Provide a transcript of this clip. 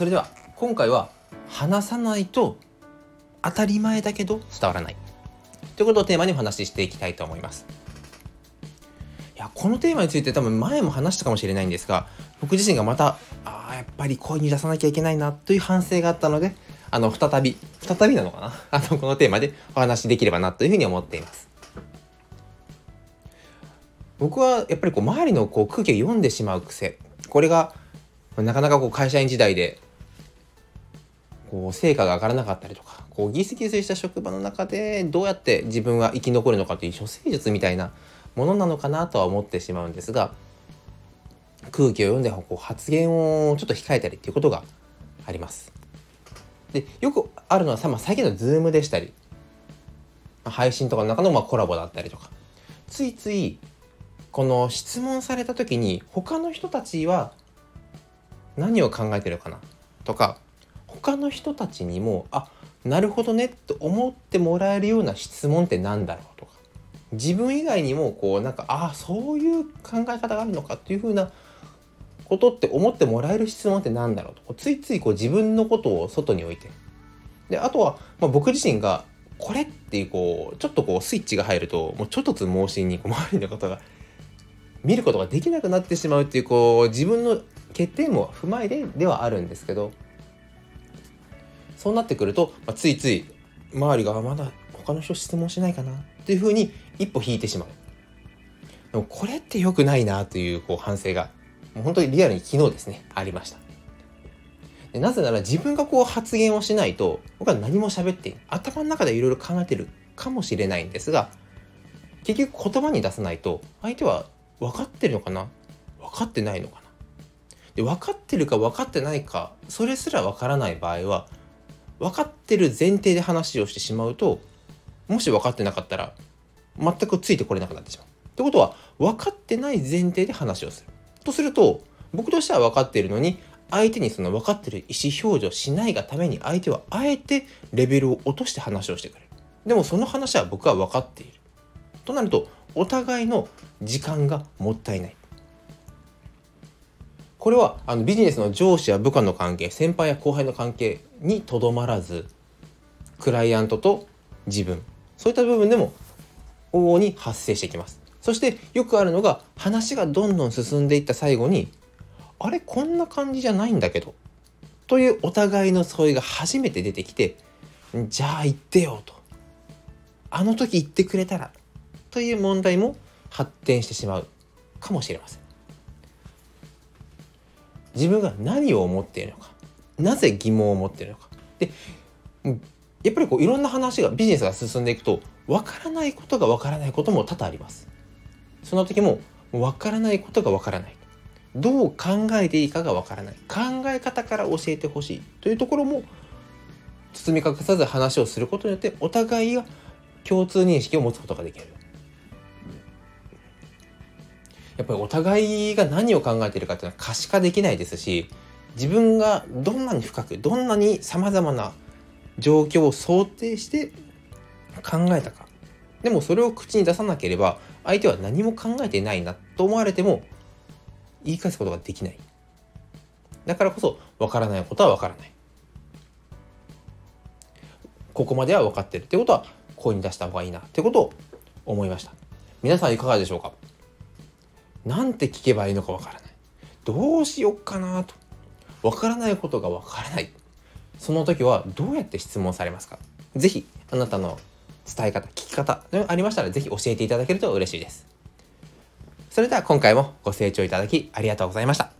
それでは今回は話さないと当たり前だけど伝わらない。ということをテーマにお話ししていきたいと思います。いやこのテーマについて多分前も話したかもしれないんですが僕自身がまたあやっぱり声に出さなきゃいけないなという反省があったのであの再び再びなのかな？あのこのテーマでお話しできればなというふうに思っています。僕はやっぱりこう周りのこう空気を読んでしまう癖。これがなかなかこう会社員時代でこう成果が上がらなかったりとかこうギスギスした職場の中でどうやって自分は生き残るのかという処世術みたいなものなのかなとは思ってしまうんですが空気を読んでこう発言をちょっと控えたりっていうことがあります。でよくあるのはさ、まあ、最近の Zoom でしたり配信とかの中のまあコラボだったりとかついついこの質問された時に他の人たちは何を考えてるかなとか他の人たちにもあなるほどねと思ってもらえるような質問って何だろうとか。自分以外にもこうなんかああそういう考え方があるのかっていうふうなことって思ってもらえる質問って何だろうと。ついついこう自分のことを外に置いて。であとは、まあ、僕自身がこれっていうこうちょっとこうスイッチが入るともうちょっとずつ盲信にこう周りの方が見ることができなくなってしまうっていうこう自分の欠点も踏まえてではあるんですけど。そうなってくると、まあ、ついつい周りがまだ他の人質問しないかなっていうふうに一歩引いてしまう。でもこれって良くないなというこう反省がもう本当にリアルに昨日ですねありました。でなぜなら自分がこう発言をしないと僕は何も喋って頭の中でいろいろ考えてるかもしれないんですが結局言葉に出さないと相手は分かってるのかな？分かってないのかな？で分かってるか分かってないかそれすら分からない場合は分かってる前提で話をしてしまうともし分かってなかったら全くついてこれなくなってしまう。ってことは分かってない前提で話をする。とすると僕としては分かっているのに相手にその分かってる意思表示をしないがために相手はあえてレベルを落として話をしてくれる。でもその話は僕は分かっている。となるとお互いの時間がもったいない。これはあのビジネスの上司や部下の関係先輩や後輩の関係にとどまらずクライアントと自分そういった部分でも往々に発生してきます。そしてよくあるのが話がどんどん進んでいった最後にあれこんな感じじゃないんだけどというお互いの相違が初めて出てきてじゃあ言ってよと。あの時言ってくれたらという問題も発展してしまうかもしれません。自分が何を思っているのかなぜ疑問を持っているのか。でやっぱりこういろんな話がビジネスが進んでいくとわからないことがわからないことも多々あります。その時もわからないことがわからない。どう考えていいかがわからない。考え方から教えてほしい。というところも包み隠さず話をすることによってお互いが共通認識を持つことができる。やっぱりお互いが何を考えているかっていうのは可視化できないですし自分がどんなに深くどんなにさまざまな状況を想定して考えたか。でもそれを口に出さなければ相手は何も考えてないなと思われても言い返すことができない。だからこそ分からないことは分からない。ここまでは分かってるってことは声に出した方がいいなってことを思いました。皆さんいかがでしょうか？なんて聞けばいいのかわからない。どうしよっかなと。わからないことがわからない。その時はどうやって質問されますか？是非あなたの伝え方、聞き方ありましたら是非教えていただけると嬉しいです。それでは今回もご清聴いただきありがとうございました。